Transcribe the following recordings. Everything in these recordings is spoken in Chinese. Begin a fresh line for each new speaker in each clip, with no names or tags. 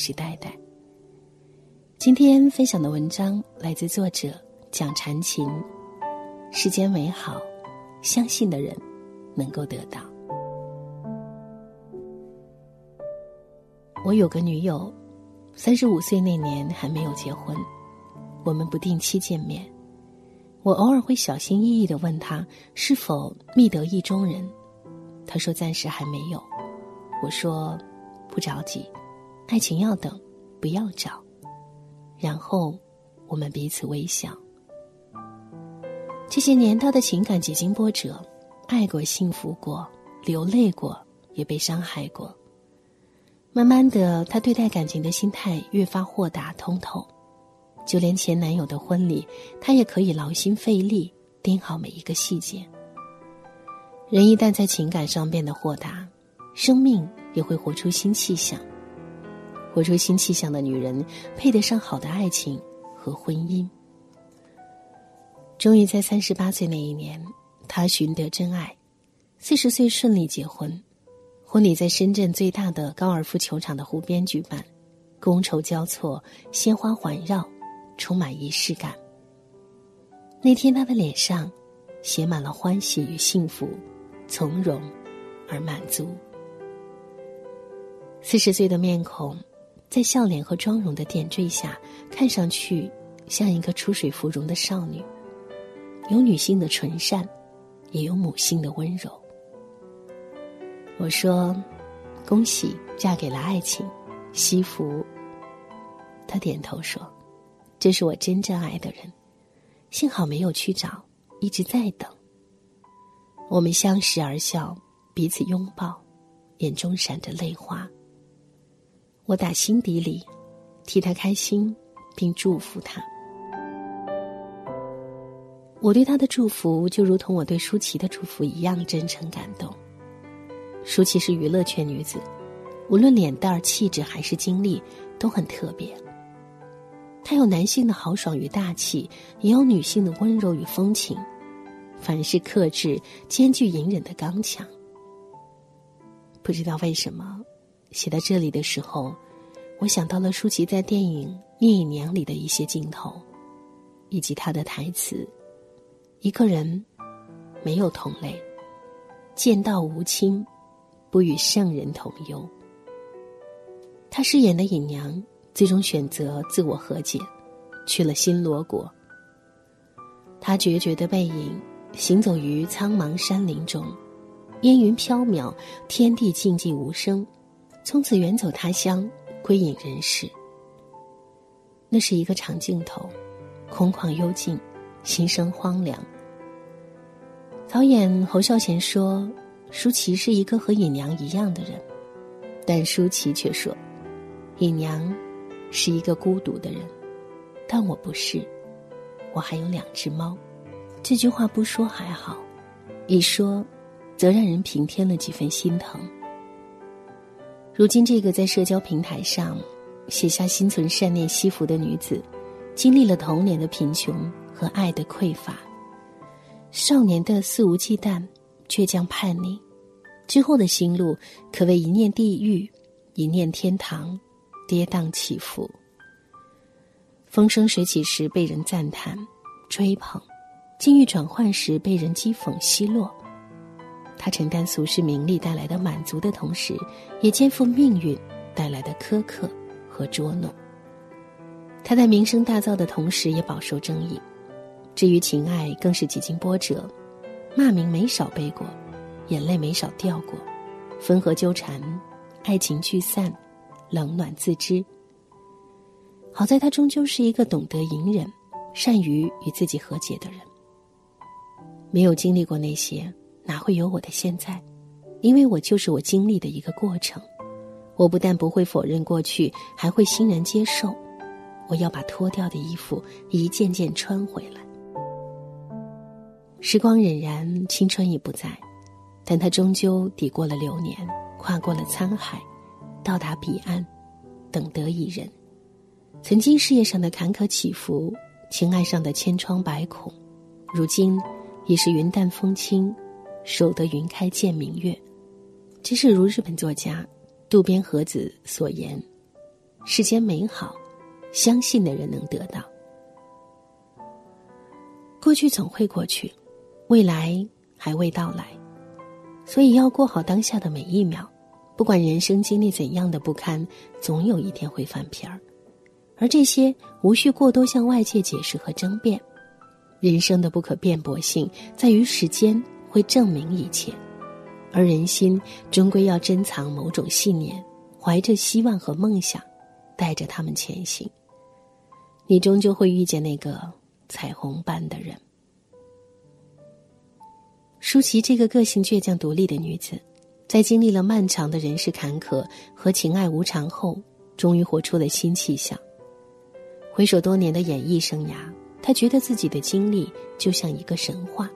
是戴戴。今天分享的文章来自作者蒋禅琴。世间美好，相信的人能够得到。我有个女友，三十五岁那年还没有结婚，我们不定期见面。我偶尔会小心翼翼的问她是否觅得意中人，她说暂时还没有。我说不着急，爱情要等，不要找。然后我们彼此微笑。这些年，他的情感几经波折，爱过、幸福过、流泪过，也被伤害过。慢慢的，他对待感情的心态越发豁达通透，就连前男友的婚礼，他也可以劳心费力盯好每一个细节。人一旦在情感上变得豁达，生命也会活出新气象。活出新气象的女人，配得上好的爱情和婚姻。终于在三十八岁那一年，他寻得真爱，四十岁顺利结婚，婚礼在深圳最大的高尔夫球场的湖边举办，觥筹交错，鲜花环绕，充满仪式感。那天他的脸上写满了欢喜与幸福，从容而满足。四十岁的面孔，在笑脸和妆容的点缀下，看上去像一个出水芙蓉的少女。有女性的纯善，也有母性的温柔。我说：“恭喜，嫁给了爱情，惜福。”他点头说：“这是我真正爱的人，幸好没有去找，一直在等。”我们相视而笑，彼此拥抱，眼中闪着泪花。我打心底里替他开心，并祝福他。我对他的祝福，就如同我对舒淇的祝福一样真诚感动。舒淇是娱乐圈女子，无论脸蛋儿、气质还是经历，都很特别。她有男性的豪爽与大气，也有女性的温柔与风情，凡事克制，兼具隐忍的刚强。不知道为什么，写到这里的时候，我想到了舒淇在电影《聂隐娘》里的一些镜头，以及她的台词。一个人没有同类，见道无亲，不与圣人同忧。他饰演的隐娘最终选择自我和解，去了新罗国。他决绝的背影行走于苍茫山林中，烟云飘渺，天地静寂无声，从此远走他乡，归隐人世。那是一个长镜头，空旷幽静。心生荒凉。导演侯孝贤说：“舒淇是一个和尹娘一样的人，但舒淇却说，尹娘是一个孤独的人，但我不是，我还有两只猫。”这句话不说还好，一说，则让人平添了几分心疼。如今，这个在社交平台上写下心存善念惜福的女子，经历了童年的贫穷。和爱的匮乏，少年的肆无忌惮、倔强叛逆，之后的心路可谓一念地狱，一念天堂，跌宕起伏。风生水起时被人赞叹、追捧，境遇转换时被人讥讽、奚落。他承担俗世名利带来的满足的同时，也肩负命运带来的苛刻和捉弄。他在名声大噪的同时，也饱受争议。至于情爱，更是几经波折，骂名没少背过，眼泪没少掉过，分合纠缠，爱情聚散，冷暖自知。好在他终究是一个懂得隐忍、善于与自己和解的人。没有经历过那些，哪会有我的现在？因为我就是我经历的一个过程。我不但不会否认过去，还会欣然接受。我要把脱掉的衣服一件件穿回来。时光荏苒，青春已不在，但他终究抵过了流年，跨过了沧海，到达彼岸，等得一人。曾经事业上的坎坷起伏，情爱上的千疮百孔，如今已是云淡风轻，守得云开见明月。只是如日本作家渡边和子所言：“世间美好，相信的人能得到。过去总会过去，未来还未到来，所以要过好当下的每一秒。不管人生经历怎样的不堪，总有一天会翻篇儿，而这些无需过多向外界解释和争辩。人生的不可辩驳性在于时间会证明一切，而人心终归要珍藏某种信念，怀着希望和梦想，带着他们前行。你终究会遇见那个彩虹般的人。舒淇这个个性倔强独立的女子。在经历了漫长的人世坎坷和情爱无常后，终于活出了新气象。回首多年的演艺生涯，他觉得自己的经历就像一个神话。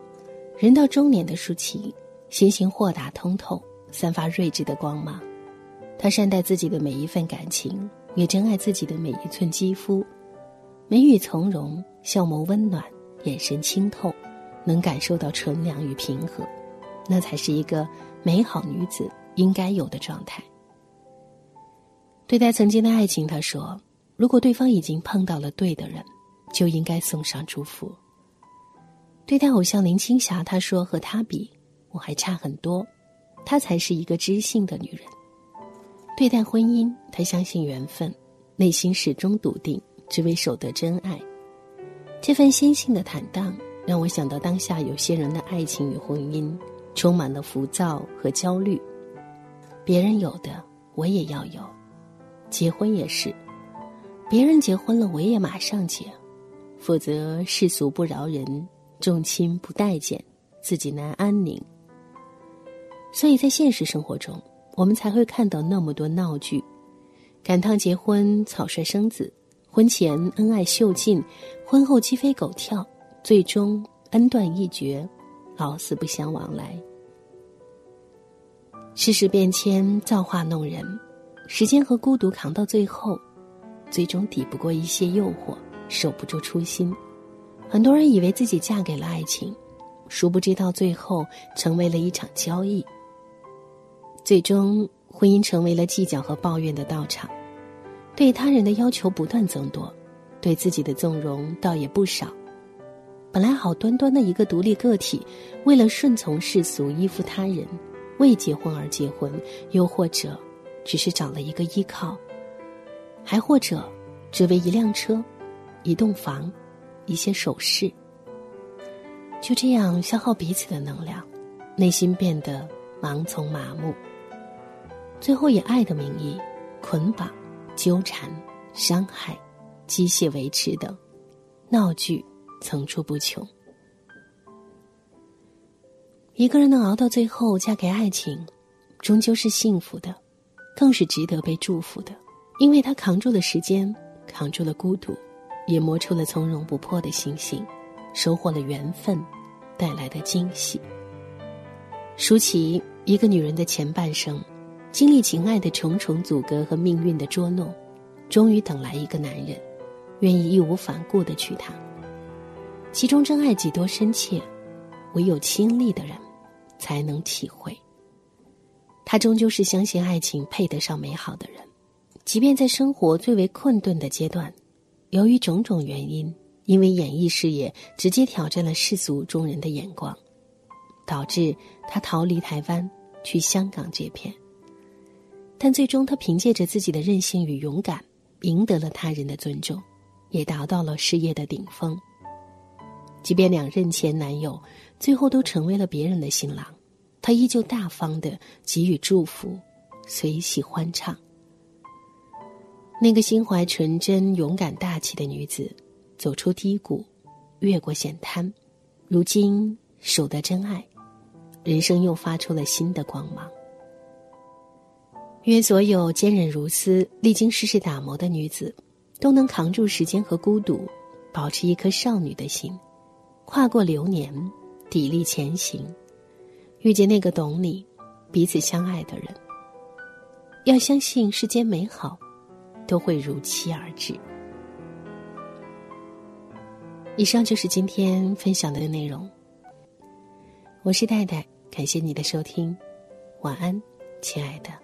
人到中年的舒淇，心性豁达通透，散发睿智的光芒。她善待自己的每一份感情，也珍爱自己的每一寸肌肤。眉宇从容，笑眸温暖，眼神清透，能感受到纯良与平和，那才是一个。美好女子应该有的状态。对待曾经的爱情，他说：“如果对方已经碰到了对的人，就应该送上祝福。”对待偶像林青霞，他说：“和她比，我还差很多，她才是一个知性的女人。”对待婚姻，他相信缘分，内心始终笃定，只为守得真爱。这份心性的坦荡，让我想到当下有些人的爱情与婚姻。充满了浮躁和焦虑，别人有的我也要有，结婚也是，别人结婚了我也马上结，否则世俗不饶人，众亲不待见，自己难安宁。所以在现实生活中，我们才会看到那么多闹剧，赶趟结婚草率生子，婚前恩爱秀尽，婚后鸡飞狗跳，最终恩断义绝。老死不相往来。世事变迁，造化弄人，时间和孤独扛到最后，最终抵不过一些诱惑，守不住初心。很多人以为自己嫁给了爱情，殊不知到最后成为了一场交易。最终，婚姻成为了计较和抱怨的道场，对他人的要求不断增多，对自己的纵容倒也不少。本来好端端的一个独立个体，为了顺从世俗、依附他人，为结婚而结婚，又或者只是找了一个依靠，还或者只为一辆车、一栋房、一些首饰，就这样消耗彼此的能量，内心变得盲从麻木，最后以爱的名义捆绑、纠缠、伤害、机械维持等闹剧。层出不穷。一个人能熬到最后嫁给爱情，终究是幸福的，更是值得被祝福的，因为他扛住了时间，扛住了孤独，也磨出了从容不迫的心性，收获了缘分带来的惊喜。舒淇，一个女人的前半生，经历情爱的重重阻隔和命运的捉弄，终于等来一个男人，愿意义无反顾的娶她。其中真爱几多深切，唯有亲历的人才能体会。他终究是相信爱情配得上美好的人，即便在生活最为困顿的阶段，由于种种原因，因为演艺事业直接挑战了世俗中人的眼光，导致他逃离台湾去香港这片。但最终，他凭借着自己的韧性与勇敢，赢得了他人的尊重，也达到了事业的顶峰。即便两任前男友最后都成为了别人的新郎，他依旧大方的给予祝福，随喜欢唱。那个心怀纯真、勇敢大气的女子，走出低谷，越过险滩，如今守得真爱，人生又发出了新的光芒。愿所有坚韧如斯、历经世事打磨的女子，都能扛住时间和孤独，保持一颗少女的心。跨过流年，砥砺前行，遇见那个懂你、彼此相爱的人。要相信世间美好，都会如期而至。以上就是今天分享的内容。我是戴戴，感谢你的收听，晚安，亲爱的。